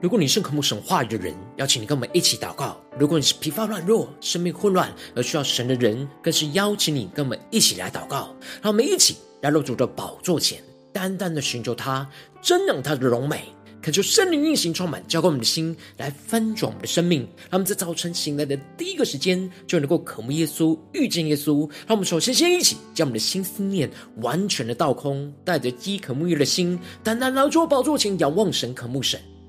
如果你是渴慕神话语的人，邀请你跟我们一起祷告；如果你是疲乏软弱、生命混乱而需要神的人，更是邀请你跟我们一起来祷告。让我们一起来入主的宝座前，单单的寻求他，瞻仰他的荣美，恳求圣灵运行充满，浇灌我们的心，来翻转我们的生命。让我们在早晨醒来的第一个时间，就能够渴慕耶稣、遇见耶稣。让我们首先先一起将我们的心思念完全的倒空，带着饥渴沐浴的心，单单来到宝座前，仰望神、渴慕神。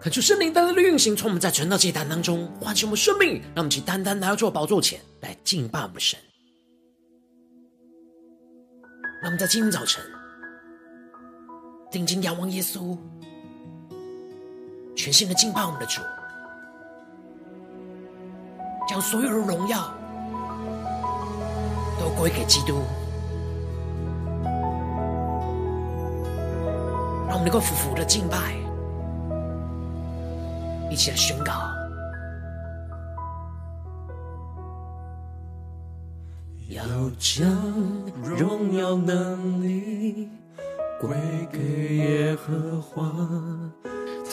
恳求圣灵单单的运行，从我们在传道祭坛当中唤醒我们生命，让我们去单单来到做宝座前来敬拜我们神。让我们在今天早晨定睛仰望耶稣，全心的敬拜我们的主，将所有的荣耀都归给基督，让我们能够服服的敬拜。一起来宣告，要将荣耀能力归给耶和华，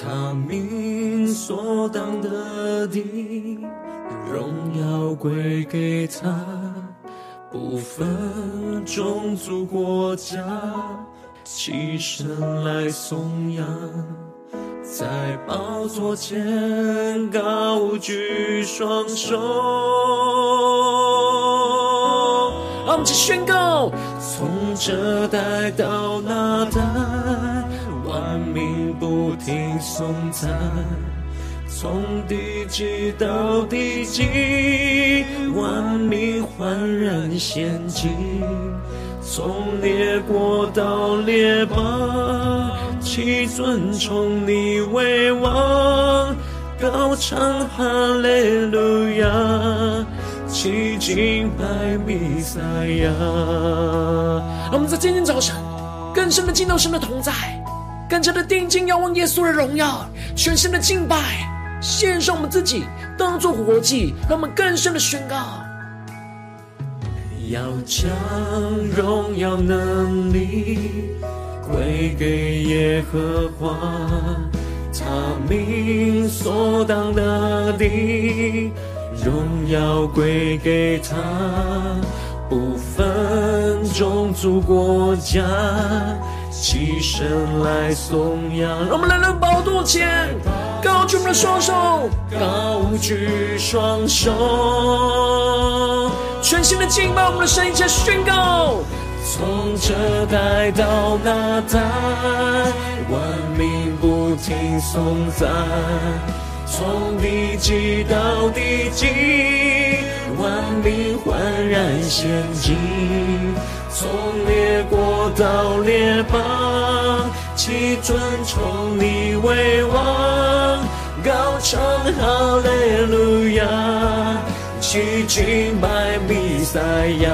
他名所当得的荣耀归给他，不分种族国家，起身来颂扬。在宝座前高举双手，让我们一起宣告：从这代到那代，万民不停颂赞；从地极到地极，万民焕然献祭；从列国到列邦。齐尊崇你为王，高唱哈利路亚，齐敬拜弥赛亚。让我们在今天早晨更深的敬到神的同在，更加的定睛仰望耶稣的荣耀，全新的敬拜，献上我们自己当做活祭，让我们更深的宣告，要将荣耀能力。归给耶和华，他名所当得的荣耀归给他，不分种族国家，起身来颂扬。让我们来到宝座前，高举我们的双手，高举双手，全新的敬拜我们的神，一起来宣告。从这代到那代，万民不停颂赞；从地极到地极，万民焕然仙境；从列国到列邦，齐尊崇你为王，高唱哈利路亚。起敬拜弥赛亚。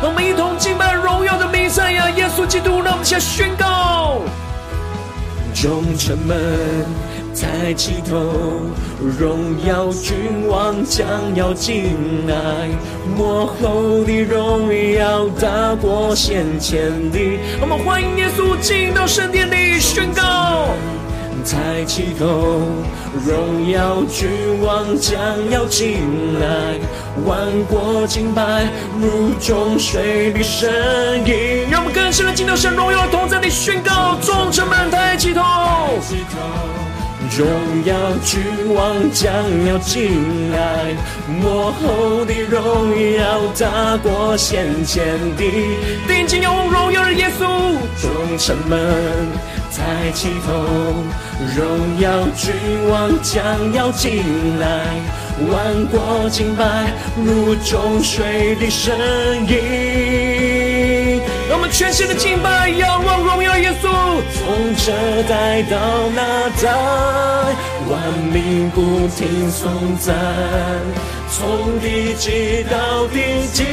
让我们一同敬拜荣耀的弥赛亚耶稣基督。让我们先宣告：众城门。抬起头，荣耀君王将要进来，末后的荣耀大过先前的。我们欢迎耶稣进到圣殿里，宣告。抬起头，荣耀君王将要进来，万国敬拜如众水的声音。让我们更深的进到神荣耀同在里，宣告：众臣们抬起头。荣耀君王将要进来，末后的荣耀大过先前的。定睛仰望荣耀的耶稣，众臣们抬起头，荣耀君王将要进来，万国敬拜如众水的声音。让我们全心的敬拜，仰望荣耀耶稣。从这代到那代，万民不停颂赞；从地极到地极，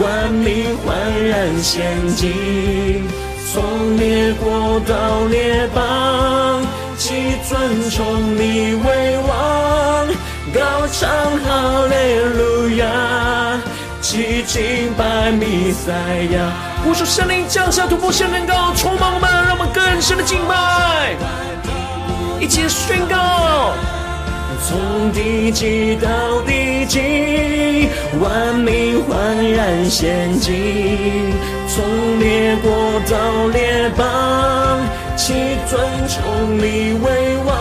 万民焕然仙境。从列国到列邦，齐尊崇你为王，高唱哈利路亚。齐敬拜弥赛亚，呼求圣灵降下突破性能高，充满我们，让我们更深的敬拜，一起宣告。从地极到地极，万民焕然献祭；从列国到列邦，齐尊崇你为王，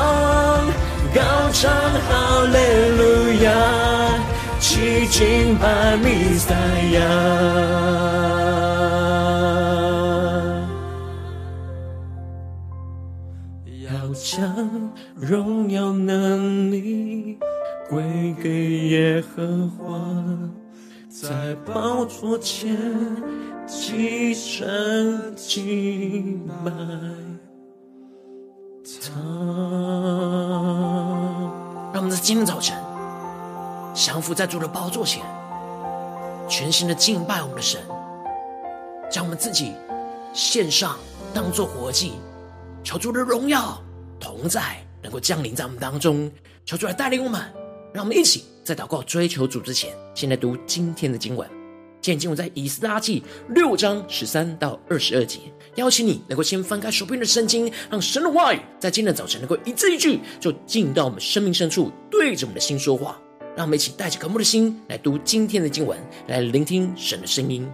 高唱哈利路亚。齐敬拜弥赛亚，要将荣耀能力归给耶和华，在宝座前齐声敬拜他。让我们在今天早晨。降服在主的宝座前，全心的敬拜我们的神，将我们自己献上，当作活祭，求主的荣耀同在，能够降临在我们当中，求主来带领我们，让我们一起在祷告追求主之前，先来读今天的经文。今天经文在以斯拉记六章十三到二十二节，邀请你能够先翻开手边的圣经，让神的话语在今天的早晨能够一字一句，就进到我们生命深处，对着我们的心说话。让我们一起带着渴慕的心来读今天的经文，来聆听神的声音。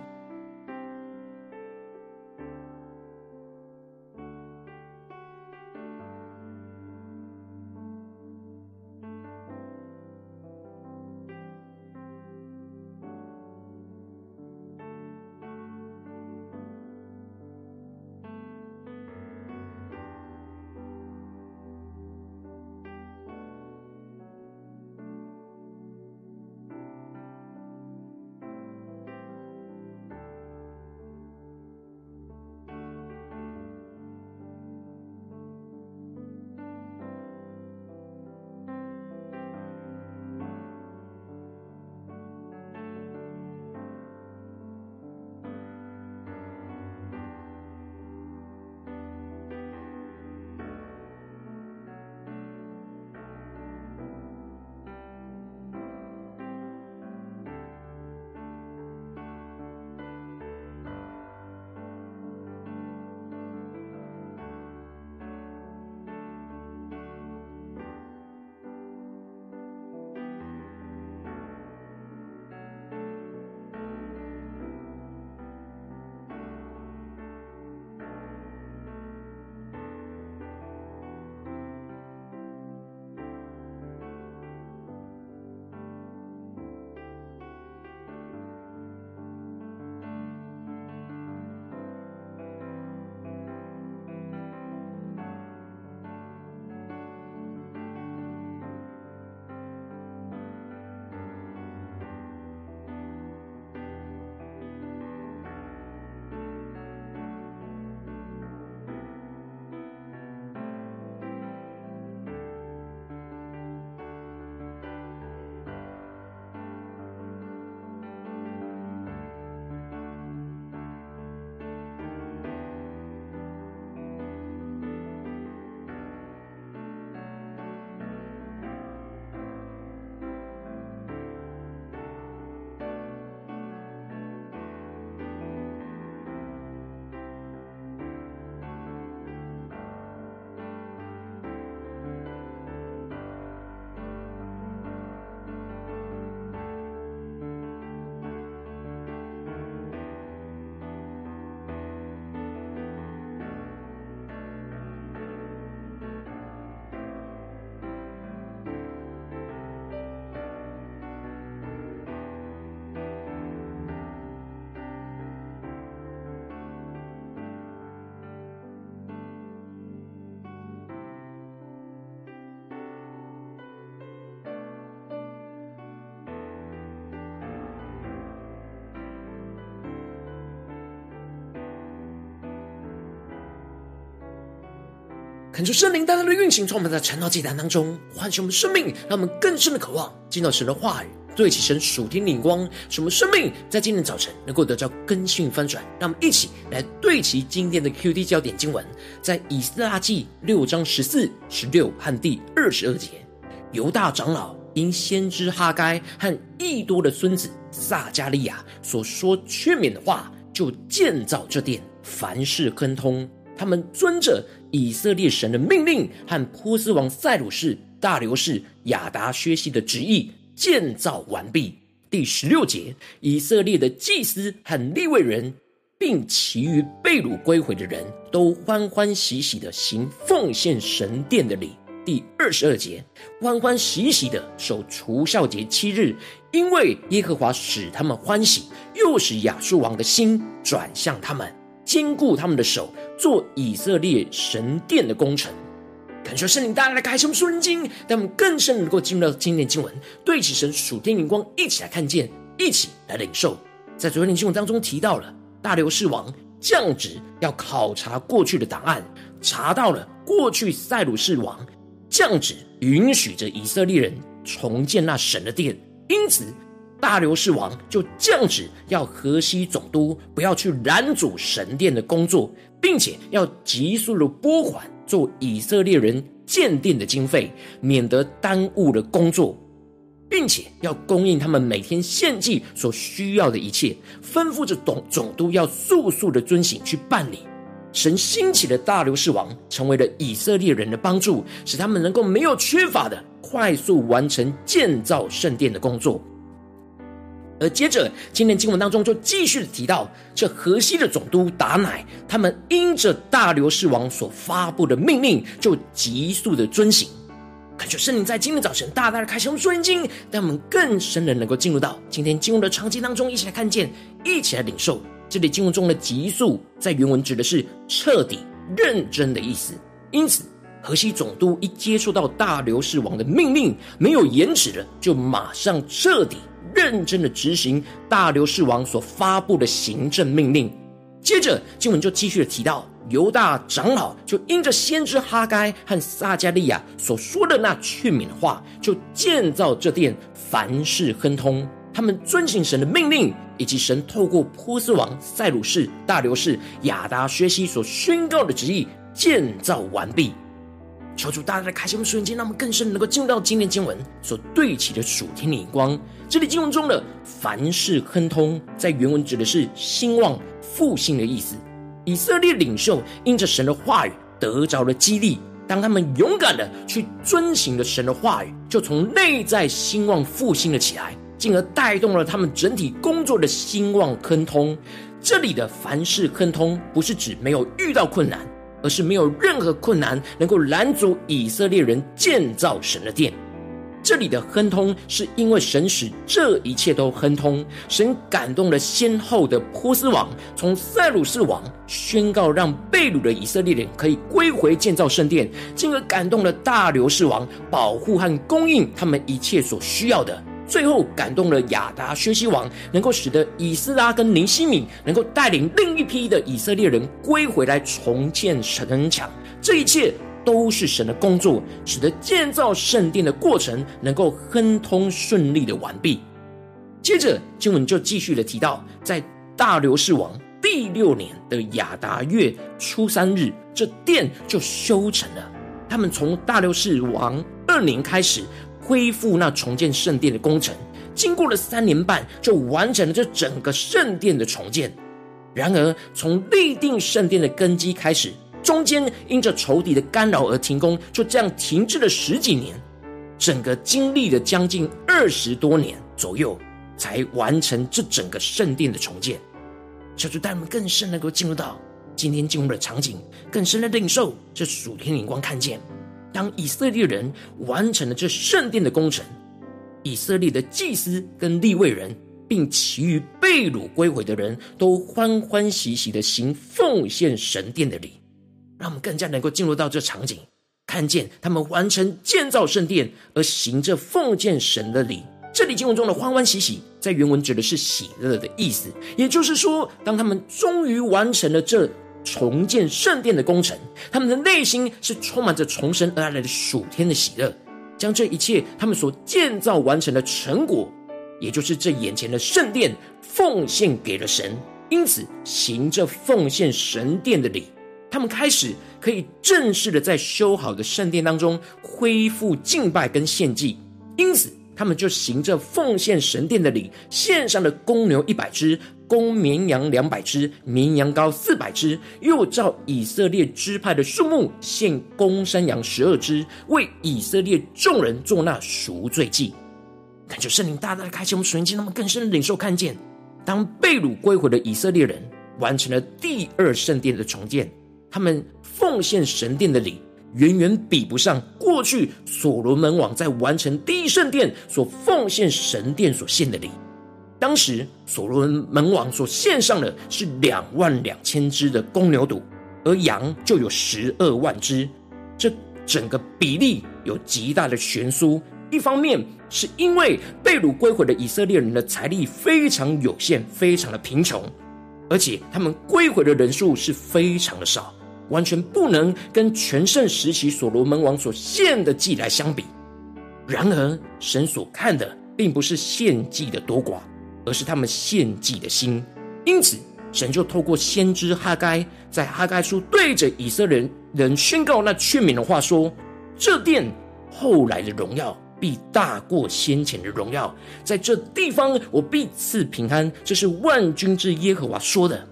恳求圣灵大大的运行，充满在晨祷祭坛当中，唤醒我们生命，让我们更深的渴望进到神的话语，对齐神属天灵光，使我们生命在今天早晨能够得到更新翻转。让我们一起来对齐今天的 QD 焦点经文，在以斯拉记六章十四、十六和第二十二节，犹大长老因先知哈该和以多的孙子撒迦利亚所说劝勉的话，就建造这殿，凡事亨通。他们遵着以色列神的命令和波斯王塞鲁士、大流士、亚达薛西的旨意建造完毕。第十六节，以色列的祭司和利未人，并其余被掳归回的人都欢欢喜喜的行奉献神殿的礼。第二十二节，欢欢喜喜的守除酵节七日，因为耶和华使他们欢喜，又使亚述王的心转向他们。坚固他们的手，做以色列神殿的工程。感谢圣灵大大的开启我们属灵经，让我们更深能够进入到今天经文，对起神属天灵光，一起来看见，一起来领受。在昨天的经文当中提到了大流士王降旨要考察过去的档案，查到了过去塞鲁士王降旨允许着以色列人重建那神的殿，因此。大流士王就降旨，要河西总督不要去拦阻神殿的工作，并且要急速的拨款做以色列人建殿的经费，免得耽误了工作，并且要供应他们每天献祭所需要的一切，吩咐着总总督要速速的遵行去办理。神兴起的大流士王成为了以色列人的帮助，使他们能够没有缺乏的快速完成建造圣殿的工作。而接着，今天经文当中就继续提到，这河西的总督达乃，他们因着大流士王所发布的命令，就急速的遵行。感谢圣灵在今天早晨大大的开启我们属灵经，让我们更深的能够进入到今天经文的场景当中，一起来看见，一起来领受。这里经文中的急速，在原文指的是彻底、认真的意思。因此，河西总督一接触到大流士王的命令，没有延迟的，就马上彻底。认真的执行大流士王所发布的行政命令，接着经文就继续的提到，犹大长老就因着先知哈该和撒迦利亚所说的那劝勉的话，就建造这殿，凡事亨通。他们遵行神的命令，以及神透过波斯王塞鲁士、大流士、亚达薛西所宣告的旨意，建造完毕。求主大大的开心我们属灵，让我们更深能够进入到今天经文所对齐的属天的眼光。这里经文中的凡事亨通，在原文指的是兴旺复兴的意思。以色列领袖因着神的话语得着了激励，当他们勇敢的去遵行了神的话语，就从内在兴旺复兴了起来，进而带动了他们整体工作的兴旺亨通。这里的凡事亨通，不是指没有遇到困难。而是没有任何困难能够拦阻以色列人建造神的殿。这里的亨通，是因为神使这一切都亨通。神感动了先后的波斯王，从塞鲁士王宣告让被掳的以色列人可以归回建造圣殿，进而感动了大流士王，保护和供应他们一切所需要的。最后感动了亚达薛西王，能够使得以斯拉跟尼希米能够带领另一批的以色列人归回来重建城墙。这一切都是神的工作，使得建造圣殿的过程能够亨通顺利的完毕。接着经文就继续的提到，在大流士王第六年的亚达月初三日，这殿就修成了。他们从大流士王二年开始。恢复那重建圣殿的工程，经过了三年半，就完成了这整个圣殿的重建。然而，从立定圣殿的根基开始，中间因着仇敌的干扰而停工，就这样停滞了十几年。整个经历了将近二十多年左右，才完成这整个圣殿的重建。求主带我们更深能够进入到今天进入的场景，更深的领受这属天灵光看见。当以色列人完成了这圣殿的工程，以色列的祭司跟立位人，并其余被掳归回的人都欢欢喜喜的行奉献神殿的礼，让我们更加能够进入到这场景，看见他们完成建造圣殿而行着奉献神的礼。这里经文中的欢欢喜喜，在原文指的是喜乐的意思，也就是说，当他们终于完成了这重建圣殿的工程，他们的内心是充满着从神而来的属天的喜乐，将这一切他们所建造完成的成果，也就是这眼前的圣殿，奉献给了神。因此，行这奉献神殿的礼，他们开始可以正式的在修好的圣殿当中恢复敬拜跟献祭。因此，他们就行着奉献神殿的礼，献上了公牛一百只、公绵羊两百只、绵羊羔四百只，又照以色列支派的数目献公山羊十二只，为以色列众人做那赎罪祭。感觉圣灵大大的开启我们属灵经，那么更深的领受看见。当被掳归回的以色列人完成了第二圣殿的重建，他们奉献神殿的礼，远远比不上过去所罗门王在完成第一圣殿所奉献神殿所献的礼。当时所罗门王所献上的是两万两千只的公牛犊，而羊就有十二万只，这整个比例有极大的悬殊。一方面是因为被掳归回的以色列人的财力非常有限，非常的贫穷，而且他们归回的人数是非常的少，完全不能跟全盛时期所罗门王所献的祭来相比。然而，神所看的并不是献祭的多寡，而是他们献祭的心。因此，神就透过先知哈该，在哈该书对着以色列人宣告那劝勉的话说：“这殿后来的荣耀。”必大过先前的荣耀，在这地方我必赐平安。这是万军之耶和华说的。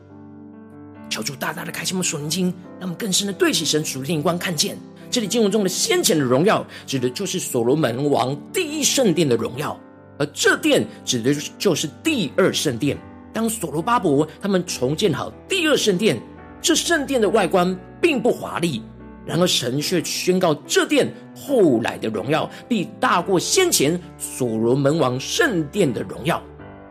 求主大大的开启我们属灵经，让我们更深的对起神属灵光，看见这里经文中的先前的荣耀，指的就是所罗门王第一圣殿的荣耀，而这殿指的就是第二圣殿。当所罗巴伯他们重建好第二圣殿，这圣殿的外观并不华丽。然而，神却宣告，这殿后来的荣耀必大过先前所罗门王圣殿的荣耀。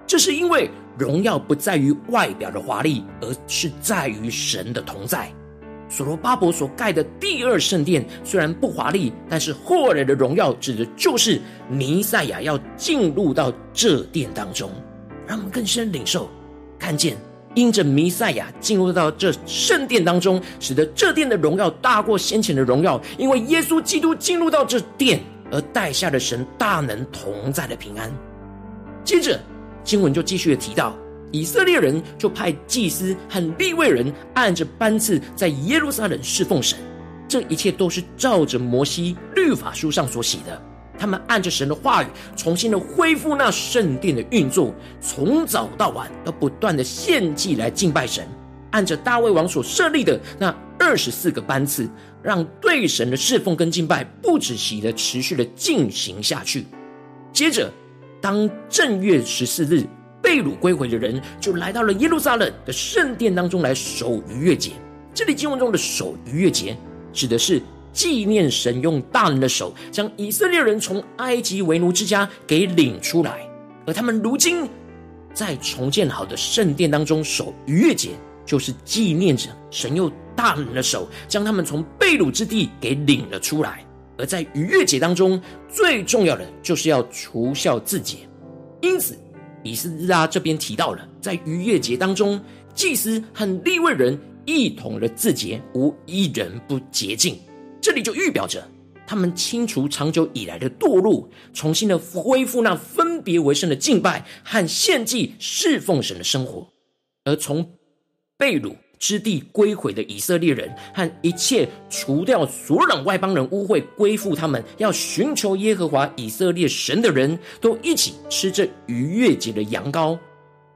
这是因为荣耀不在于外表的华丽，而是在于神的同在。所罗巴伯所盖的第二圣殿虽然不华丽，但是后来的荣耀指的就是弥赛亚要进入到这殿当中，让我们更深领受，看见。因着弥赛亚进入到这圣殿当中，使得这殿的荣耀大过先前的荣耀。因为耶稣基督进入到这殿，而带下了神大能同在的平安。接着经文就继续的提到，以色列人就派祭司和利未人按着班次在耶路撒冷侍奉神。这一切都是照着摩西律法书上所写的。他们按着神的话语，重新的恢复那圣殿的运作，从早到晚都不断的献祭来敬拜神。按着大卫王所设立的那二十四个班次，让对神的侍奉跟敬拜不止息的持续的进行下去。接着，当正月十四日被掳归回的人，就来到了耶路撒冷的圣殿当中来守逾越节。这里经文中的守逾越节，指的是。纪念神用大能的手将以色列人从埃及为奴之家给领出来，而他们如今在重建好的圣殿当中守逾越节，就是纪念着神用大能的手将他们从被掳之地给领了出来。而在逾越节当中，最重要的就是要除孝自洁。因此，以斯拉这边提到了，在逾越节当中，祭司和立位人一同的自洁，无一人不洁净。这里就预表着他们清除长久以来的堕落，重新的恢复那分别为圣的敬拜和献祭侍奉神的生活。而从被掳之地归回的以色列人和一切除掉所有外邦人污秽归附他们要寻求耶和华以色列神的人都一起吃这逾越节的羊羔。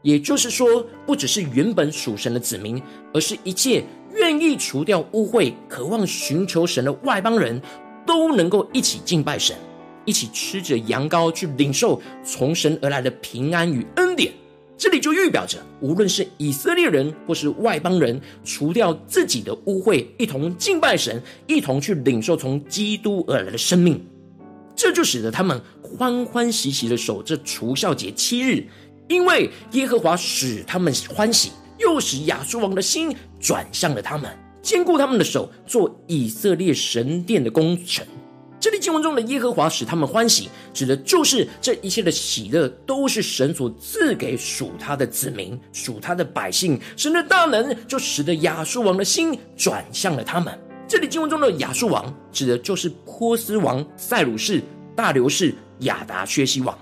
也就是说，不只是原本属神的子民，而是一切。愿意除掉污秽、渴望寻求神的外邦人，都能够一起敬拜神，一起吃着羊羔，去领受从神而来的平安与恩典。这里就预表着，无论是以色列人或是外邦人，除掉自己的污秽，一同敬拜神，一同去领受从基督而来的生命。这就使得他们欢欢喜喜的守这除酵节七日，因为耶和华使他们欢喜。又使亚述王的心转向了他们，坚固他们的手，做以色列神殿的工程。这里经文中的耶和华使他们欢喜，指的就是这一切的喜乐都是神所赐给属他的子民、属他的百姓。神的大能就使得亚述王的心转向了他们。这里经文中的亚述王，指的就是波斯王塞鲁士、大流士、亚达薛西王。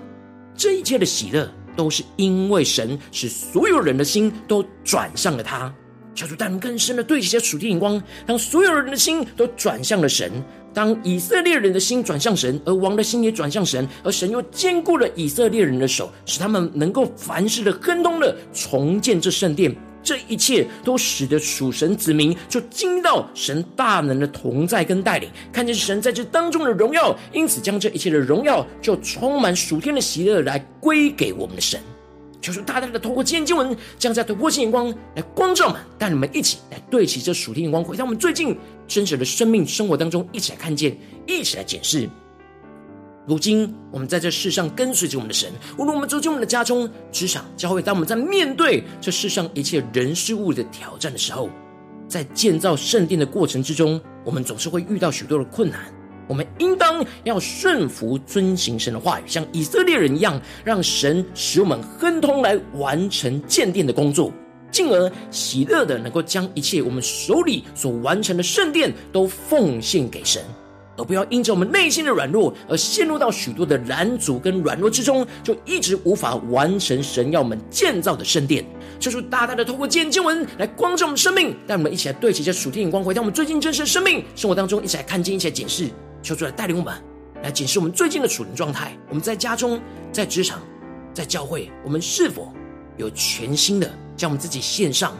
这一切的喜乐，都是因为神使所有人的心都转向了他。求主带领更深的对齐这属天眼光，让所有人的心都转向了神。当以色列人的心转向神，而王的心也转向神，而神又坚固了以色列人的手，使他们能够凡事的亨通的重建这圣殿。这一切都使得属神子民就惊到神大能的同在跟带领，看见神在这当中的荣耀，因此将这一切的荣耀就充满属天的喜乐来归给我们的神。求主大大的透过今天经文，将在突破性眼光来光照我们，带你们一起来对齐这属天眼光，回到我们最近真实的生命生活当中，一起来看见，一起来检视。如今，我们在这世上跟随着我们的神，无论我们走进我们的家中、职场、教会，当我们在面对这世上一切人事物的挑战的时候，在建造圣殿的过程之中，我们总是会遇到许多的困难。我们应当要顺服、遵行神的话语，像以色列人一样，让神使我们亨通来完成建殿的工作，进而喜乐的能够将一切我们手里所完成的圣殿都奉献给神，而不要因着我们内心的软弱而陷入到许多的拦阻跟软弱之中，就一直无法完成神要我们建造的圣殿。就是大大的透过今天经文来光照我们生命，带我们一起来对齐这属天眼光，回到我们最近真实的生命生活当中，一起来看见，一起来检视。求主来带领我们，来检视我们最近的属灵状态。我们在家中、在职场、在教会，我们是否有全新的将我们自己献上，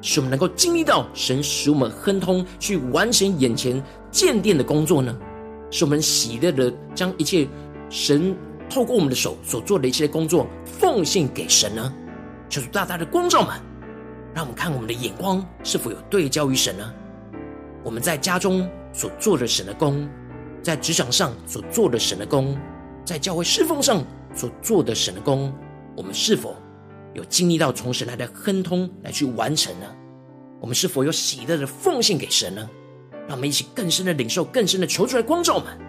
使我们能够经历到神使我们亨通，去完成眼前建殿的工作呢？使我们喜乐的将一切神透过我们的手所做的一切工作奉献给神呢？求主大大的光照们，让我们看我们的眼光是否有对焦于神呢？我们在家中所做的神的工。在职场上所做的神的工，在教会侍奉上所做的神的工，我们是否有经历到从神来的亨通来去完成呢？我们是否有喜乐的奉献给神呢？让我们一起更深的领受，更深的求出来光照我们。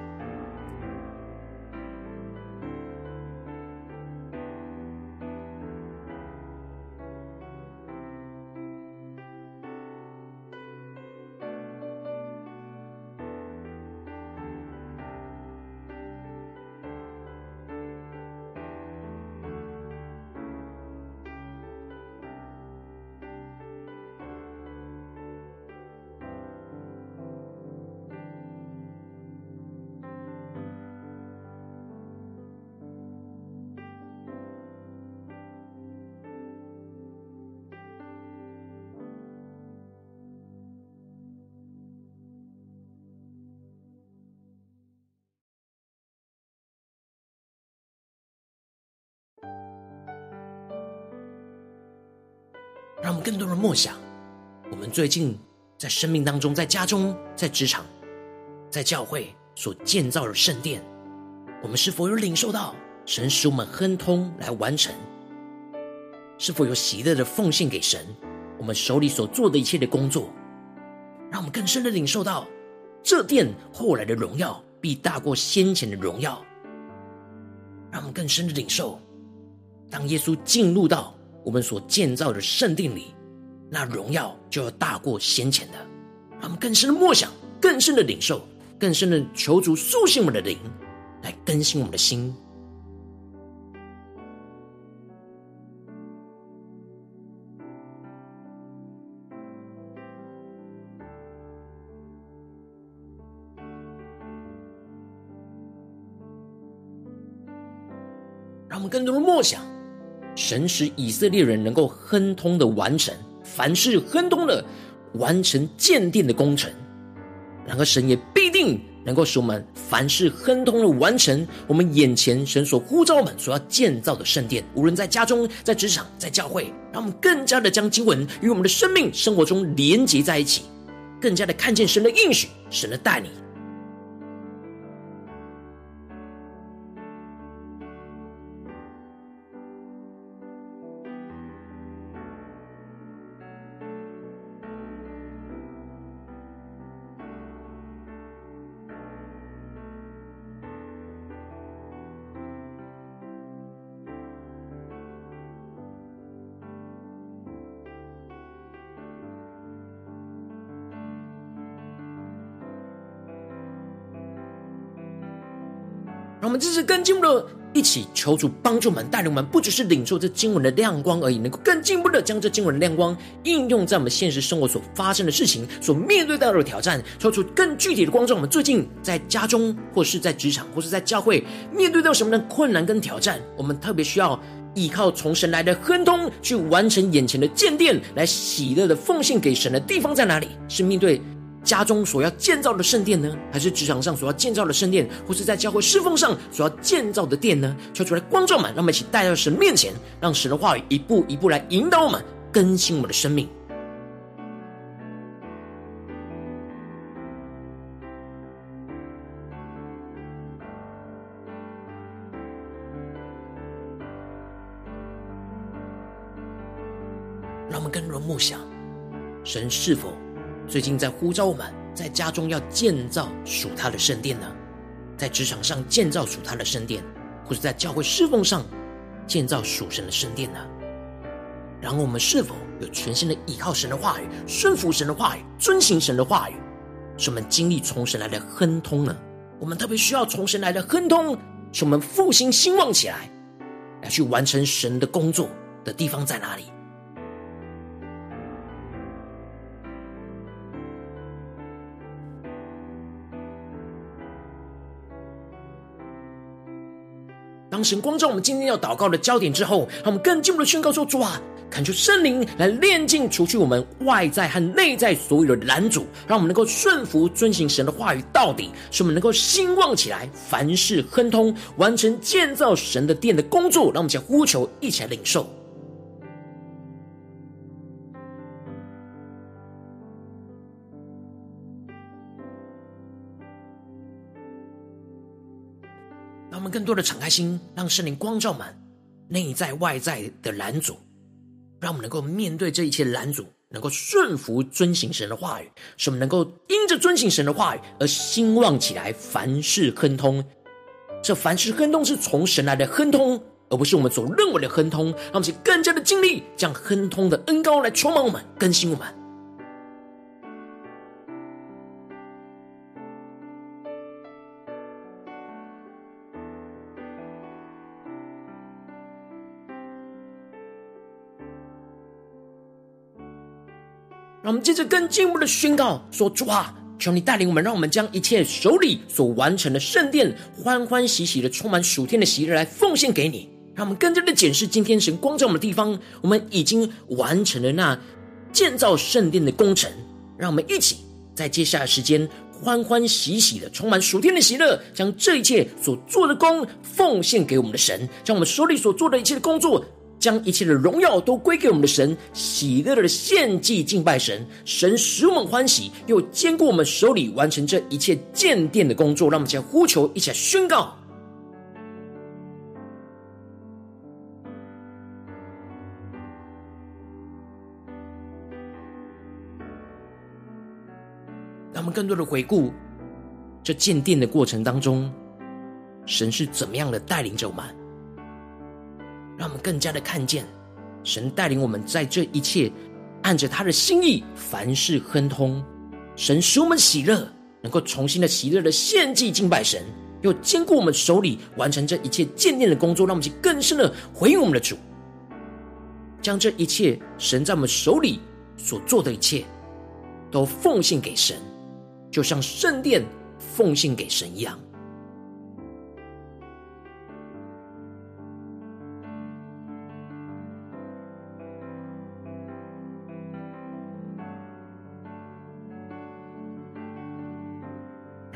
让我们更多的默想，我们最近在生命当中，在家中、在职场、在教会所建造的圣殿，我们是否有领受到神使我们亨通来完成？是否有喜乐的奉献给神？我们手里所做的一切的工作，让我们更深的领受到这殿后来的荣耀必大过先前的荣耀。让我们更深的领受，当耶稣进入到。我们所建造的圣殿里，那荣耀就要大过先前的。让我们更深的默想，更深的领受，更深的求主苏醒我们的灵，来更新我们的心。让我们更多的默想。神使以色列人能够亨通的完成，凡事亨通的完成建殿的工程，然后神也必定能够使我们凡事亨通的完成我们眼前神所呼召我们所要建造的圣殿。无论在家中、在职场、在教会，让我们更加的将经文与我们的生命生活中连接在一起，更加的看见神的应许、神的带领。们这次更进一步的一起求主帮助我们，带领我们，不只是领受这经文的亮光而已，能够更进步的将这经文的亮光应用在我们现实生活所发生的事情、所面对到的挑战，求出更具体的光照我们。最近在家中，或是在职场，或是在教会，面对到什么的困难跟挑战，我们特别需要依靠从神来的亨通，去完成眼前的建殿，来喜乐的奉献给神的地方在哪里？是面对。家中所要建造的圣殿呢，还是职场上所要建造的圣殿，或是在教会侍奉上所要建造的殿呢？求出来光照们，让我们一起带到神面前，让神的话语一步一步来引导我们，更新我们的生命。让我们更多默想，神是否？最近在呼召我们，在家中要建造属他的圣殿呢？在职场上建造属他的圣殿，或者在教会侍奉上建造属神的圣殿呢？然后我们是否有全心的依靠神的话语，顺服神的话语，遵行神的话语，使我们经历从神来的亨通呢？我们特别需要从神来的亨通，使我们复兴兴旺起来，来去完成神的工作的地方在哪里？神光照我们今天要祷告的焦点之后，让我们更进一步的宣告说：“主啊，恳求圣灵来炼净，除去我们外在和内在所有的拦阻，让我们能够顺服遵行神的话语到底，使我们能够兴旺起来，凡事亨通，完成建造神的殿的工作。”让我们先呼求一起来领受。更多的敞开心，让圣灵光照满内在外在的拦阻，让我们能够面对这一切拦阻，能够顺服遵行神的话语，使我们能够因着遵行神的话语而兴旺起来，凡事亨通。这凡事亨通是从神来的亨通，而不是我们所认为的亨通。让我们更加的经历，将亨通的恩膏来充满我们，更新我们。我们接着更进一步的宣告说：“主啊，求你带领我们，让我们将一切手里所完成的圣殿，欢欢喜喜的充满属天的喜乐来奉献给你。让我们更加的检视今天神光照我们的地方，我们已经完成了那建造圣殿的工程。让我们一起在接下来的时间欢欢喜喜的充满属天的喜乐，将这一切所做的工奉献给我们的神，将我们手里所做的一切的工作。”将一切的荣耀都归给我们的神，喜乐的献祭敬拜神，神使我们欢喜，又坚固我们手里完成这一切建殿的工作。让我们一起来呼求，一起来宣告。让我们更多的回顾这建殿的过程当中，神是怎么样的带领着我们。让我们更加的看见，神带领我们在这一切按着他的心意，凡事亨通。神使我们喜乐，能够重新的喜乐的献祭敬拜神，又兼顾我们手里完成这一切建殿的工作。让我们去更深的回应我们的主，将这一切神在我们手里所做的一切，都奉献给神，就像圣殿奉献给神一样。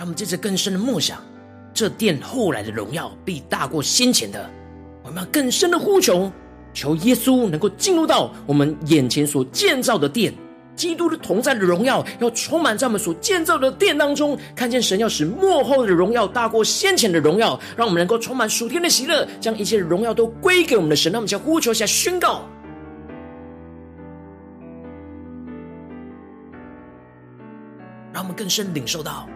让我们接着更深的默想，这殿后来的荣耀必大过先前的。我们要更深的呼求，求耶稣能够进入到我们眼前所建造的殿，基督的同在的荣耀要充满在我们所建造的殿当中。看见神要使幕后的荣耀大过先前的荣耀，让我们能够充满属天的喜乐，将一切荣耀都归给我们的神。让我们将呼求一下宣告，让我们更深领受到。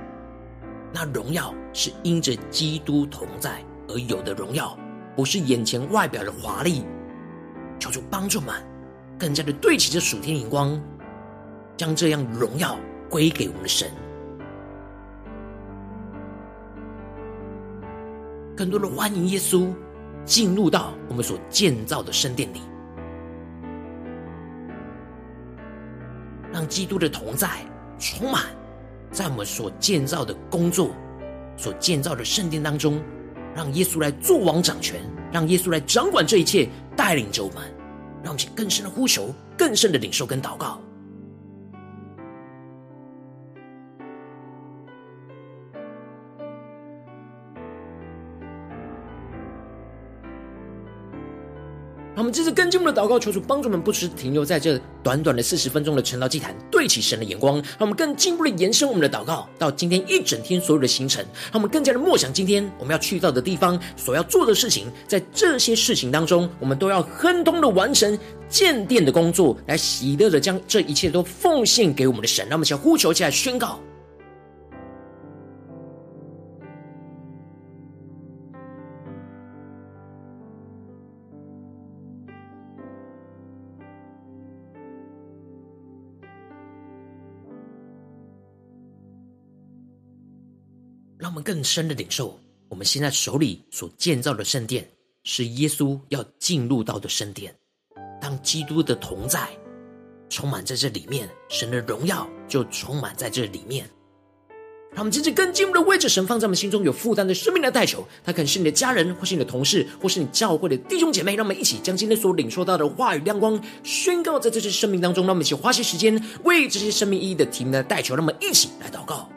那荣耀是因着基督同在而有的荣耀，不是眼前外表的华丽。求主帮助们，更加的对齐着属天荧光，将这样荣耀归给我们的神。更多的欢迎耶稣进入到我们所建造的圣殿里，让基督的同在充满在我们所建造的工作、所建造的圣殿当中，让耶稣来做王掌权，让耶稣来掌管这一切，带领着我们，让我们更深的呼求、更深的领受跟祷告。让我们这次跟进我们的祷告，求主帮助我们，不只停留在这短短的四十分钟的晨祷祭坛，对齐神的眼光，让我们更进一步的延伸我们的祷告，到今天一整天所有的行程，让我们更加的默想今天我们要去到的地方，所要做的事情，在这些事情当中，我们都要亨通的完成建殿的工作，来喜乐的将这一切都奉献给我们的神。让我们想呼求起来宣告。让我们更深的领受，我们现在手里所建造的圣殿，是耶稣要进入到的圣殿。当基督的同在充满在这里面，神的荣耀就充满在这里面。让我们接着更进一步的为着神放在我们心中有负担的生命来代求。他可能是你的家人，或是你的同事，或是你教会的弟兄姐妹。让我们一起将今天所领受到的话语亮光宣告在这些生命当中。让我们一起花些时间为这些生命意义的题目来代求。让我们一起来祷告。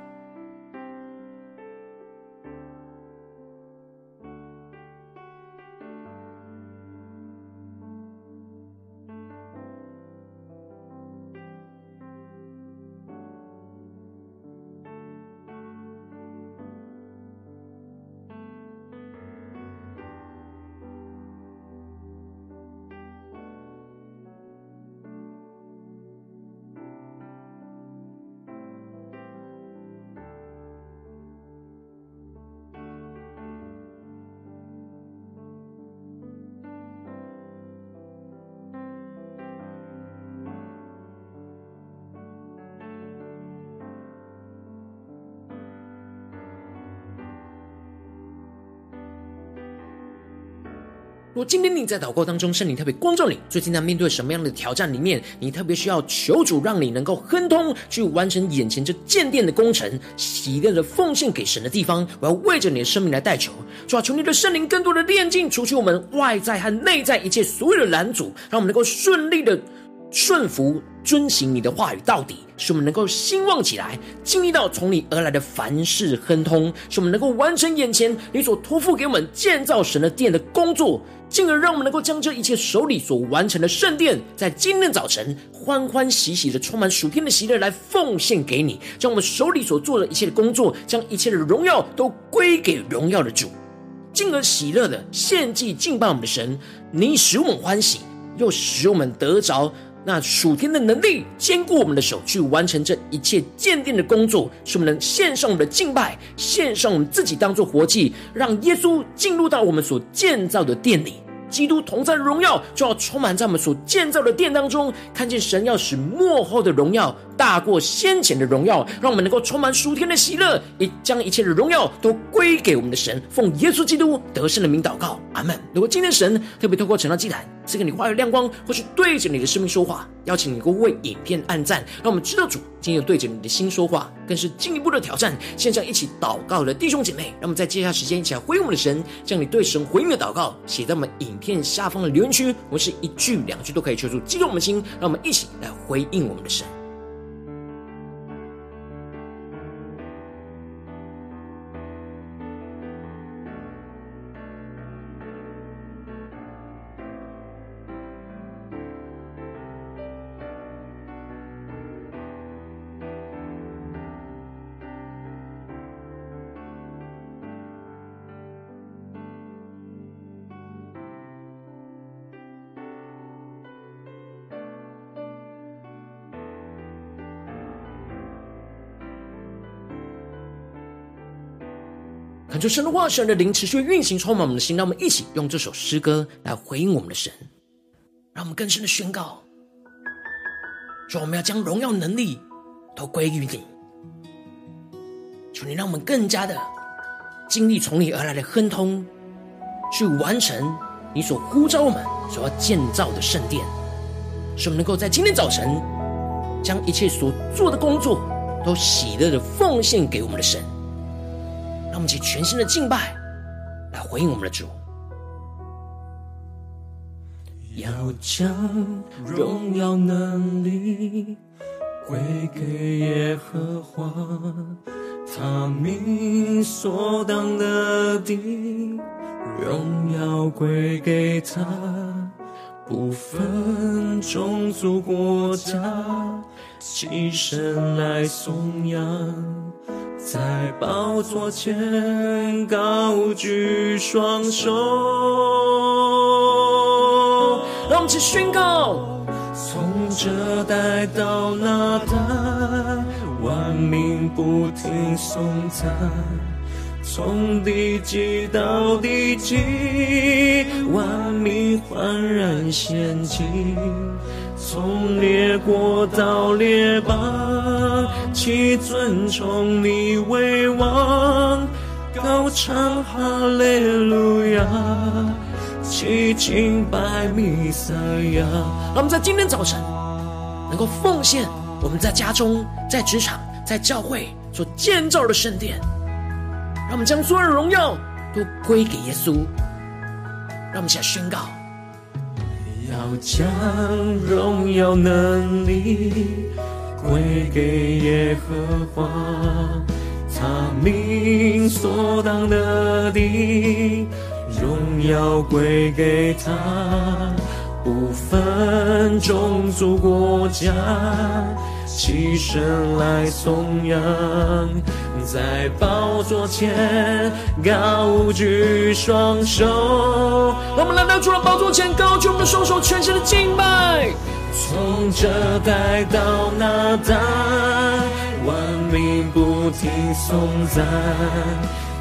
如果今天你在祷告当中，圣灵特别光照你，最近在面对什么样的挑战里面，你特别需要求主让你能够亨通去完成眼前这建殿的工程，喜乐的奉献给神的地方，我要为着你的生命来代求，主啊，求你对圣灵更多的炼净，除去我们外在和内在一切所有的拦阻，让我们能够顺利的顺服遵行你的话语到底，使我们能够兴旺起来，经历到从你而来的凡事亨通，使我们能够完成眼前你所托付给我们建造神的殿的工作。进而让我们能够将这一切手里所完成的圣殿，在今天早晨欢欢喜喜的充满属天的喜乐来奉献给你，将我们手里所做的一切的工作，将一切的荣耀都归给荣耀的主，进而喜乐的献祭敬拜我们的神。你使我们欢喜，又使我们得着那属天的能力，坚固我们的手去完成这一切鉴定的工作，使我们能献上我们的敬拜，献上我们自己当做活祭，让耶稣进入到我们所建造的殿里。基督同在荣耀就要充满在我们所建造的殿当中，看见神要使幕后的荣耀大过先前的荣耀，让我们能够充满属天的喜乐，也将一切的荣耀都归给我们的神。奉耶稣基督得胜的名祷告，阿门。如果今天神特别透过晨祷祭坛赐给你话语亮光，或是对着你的生命说话，邀请你能够为影片按赞，让我们知道主今天有对着你的心说话，更是进一步的挑战。线上一起祷告的弟兄姐妹，让我们在接下来时间一起来回应我们的神，将你对神回应的祷告写在我们影片下方的留言区，我们是一句两句都可以求助激动我们的心，让我们一起来回应我们的神。求神的话，神的灵持续运行，充满我们的心。让我们一起用这首诗歌来回应我们的神，让我们更深的宣告：说我们要将荣耀能力都归于你。求你让我们更加的经历从你而来的亨通，去完成你所呼召我们所要建造的圣殿，使我们能够在今天早晨将一切所做的工作都喜乐的奉献给我们的神。让我们以全新的敬拜来回应我们的主。要将荣耀能力归给耶和华，他名所当得的荣耀归给他，不分种族国家，齐声来颂扬，在宝座前高举双手。让我们一起宣告：从这代到那代，万民不停颂赞；从地极到地极，万民焕然仙境；从列国到列邦，齐尊崇你为王，高唱哈利路亚。齐敬拜弥赛亚。让我们在今天早晨能够奉献我们在家中、在职场、在教会所建造的圣殿，让我们将所有荣耀都归给耶稣。让我们一起来宣告：要将荣耀能力归给耶和华，他命所当得的。荣耀归给他，不分种族国家，起身来颂扬，在宝座前高举双手。我们来到主的宝座前，高举我们的双手，全心的敬拜。从这代到那代，万民不停颂赞。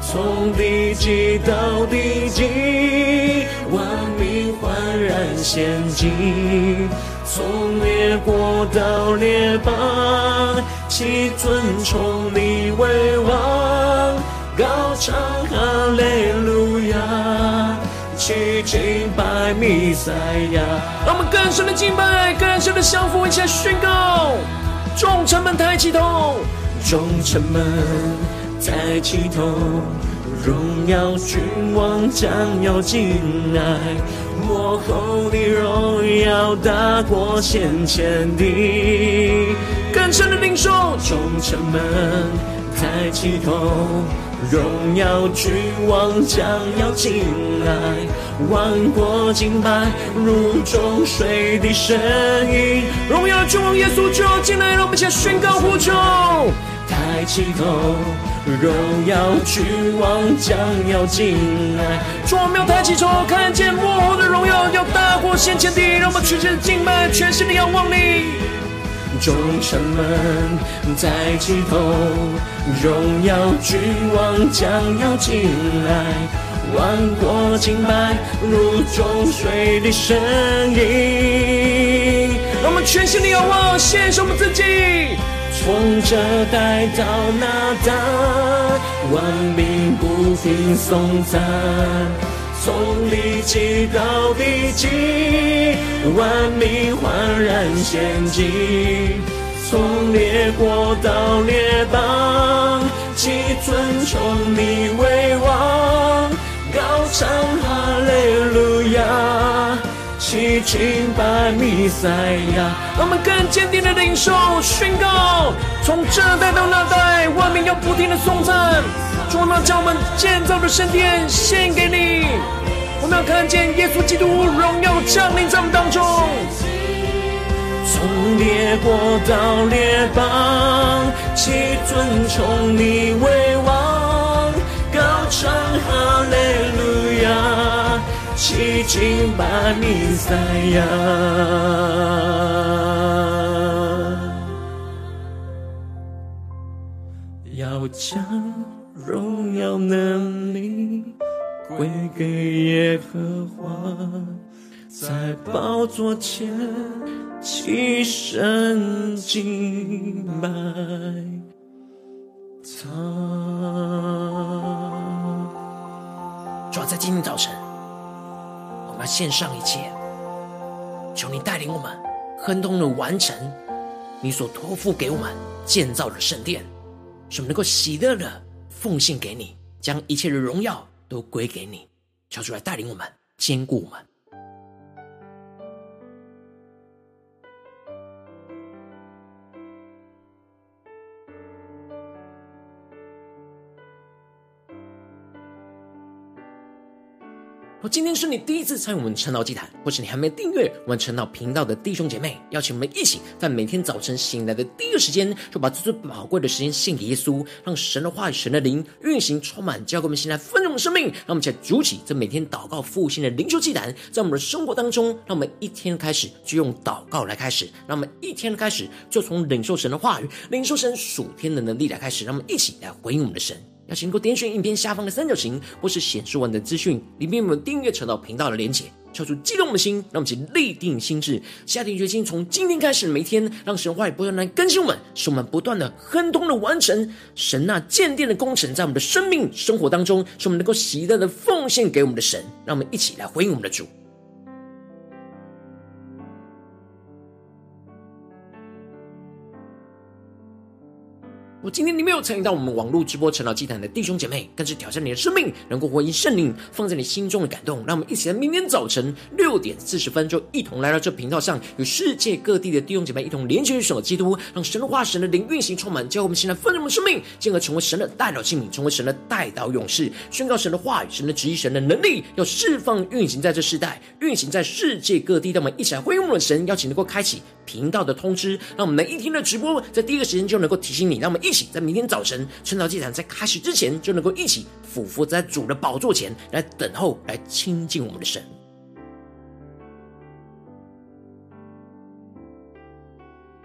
从地极到地极，万民焕然献祭；从列国到列邦，齐尊崇你为王，高唱哈利路亚，齐敬拜弥赛亚。让我们更深的敬拜，更深的降服，一起来宣告：众臣们抬起头，众臣们。抬起头，荣耀君王将要进来，末后的荣耀大过先前的。更深的领受，众城门抬起头，荣耀君王将要进来，万国敬拜如中水的声音。荣耀君王耶稣就要进来，让我们一起宣告呼求。抬起头，荣耀君王将要进来。众我们要抬起头，看见末后的荣耀要大过先前的。让我们全心的敬拜，全心的仰望你。众城门抬起头，荣耀君王将要进来。万国敬拜如众水的声音。让我们全心的仰望，献上我们自己。从这代到那代，万民不停颂赞；从地极到地极，万民焕然献祭；从列国到列邦，齐尊崇你为王，高唱哈利路亚。齐敬拜弥赛亚，让我们更坚定的领受宣告，从这代到那代，万民要不停的颂赞，主啊，将我们建造的圣殿献给你。我们要看见耶稣基督荣耀降临在我们当中，从列国到列邦，齐尊崇你为王，高唱哈利路亚。齐敬拜弥赛亚，要将荣耀能力归给耶和华，在宝座前起身敬拜他。主要在今天早晨，我们要献上一切，求你带领我们亨通的完成你所托付给我们建造的圣殿，使我们能够喜乐的奉献给你，将一切的荣耀都归给你。求主来带领我们，坚固我们。如果今天是你第一次参与我们晨祷祭坛，或是你还没订阅我们晨祷频道的弟兄姐妹，邀请我们一起在每天早晨醒来的第一个时间，就把这最宝贵的时间献给耶稣，让神的话语、神的灵运行充满，交给我们现在丰盛的生命。让我们一起来筑起这每天祷告复兴的灵修祭坛，在我们的生活当中，让我们一天开始就用祷告来开始，让我们一天开始就从领受神的话语、领受神属天的能力来开始，让我们一起来回应我们的神。要请能够点选影片下方的三角形，或是显示完的资讯里面有订阅晨祷频道的连结，敲出激动的心，让我们一起立定心智，下定决心，从今天开始每天，让神话语不断来更新我们，使我们不断的亨通的完成神那建殿的工程，在我们的生命生活当中，使我们能够喜乐的奉献给我们的神，让我们一起来回应我们的主。我今天你没有参与到我们网络直播晨祷祭坛的弟兄姐妹，更是挑战你的生命，能够回应圣灵放在你心中的感动。让我们一起在明天早晨六点四十分，就一同来到这频道上，与世界各地的弟兄姐妹一同连接于神的基督，让神的话、神的灵运行充满，教我们现在丰盛的生命，进而成为神的代祷器皿，成为神的代祷勇士，宣告神的话语、神的旨意、神的能力，要释放运行在这世代，运行在世界各地。让我们一起来回应我们的神，邀请能够开启频道的通知，让我们每一天的直播在第一个时间就能够提醒你。让我们一起在明天早晨晨祷祭坛在开始之前，就能够一起俯伏在主的宝座前来等候，来亲近我们的神。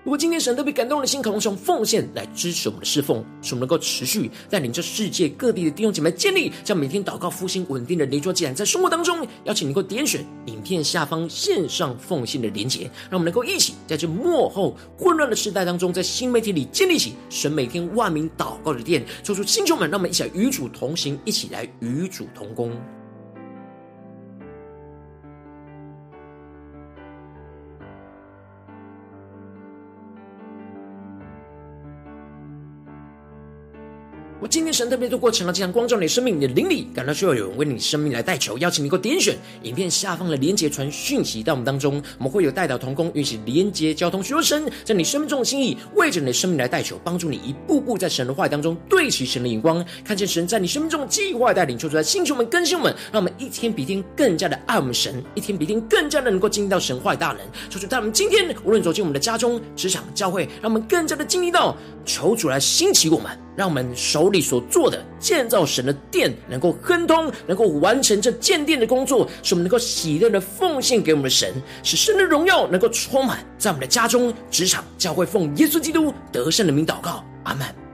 如果今天神特别感动的心，可能用奉献来支持我们的侍奉，使我们能够持续带领着世界各地的弟兄姐妹建立，将每天祷告复兴稳定的灵桌祭坛，在生活当中，邀请能够点选影片下方线上奉献的连结，让我们能够一起在这幕后混乱的时代当中，在新媒体里建立起神每天万名祷告的殿，抽出星球们，让我们一起来与主同行，一起来与主同工。今天神特别透过晨祷祭坛光照你的生命，你的灵里感到需要有人为你生命来代求，邀请你能够点选影片下方的连结传讯息到我们当中，我们会有代祷同工，运行连结交通，学生在你生命中的心意，为着你的生命来代求，帮助你一步步在神的话语当中对齐神的眼光，看见神在你生命中的计划带领，求主来星球们更新我们，让我们一天比一天更加的爱我们神，一天比一天更加的能够经历到神话语大能，求主在我们今天无论走进我们的家中、职场、教会，让我们更加的经历到，求主来兴起我们。让我们手里所做的建造神的殿能够亨通，能够完成这建殿的工作，使我们能够喜乐的奉献给我们的神，使神的荣耀能够充满在我们的家中、职场、教会，奉耶稣基督得胜的名祷告，阿门。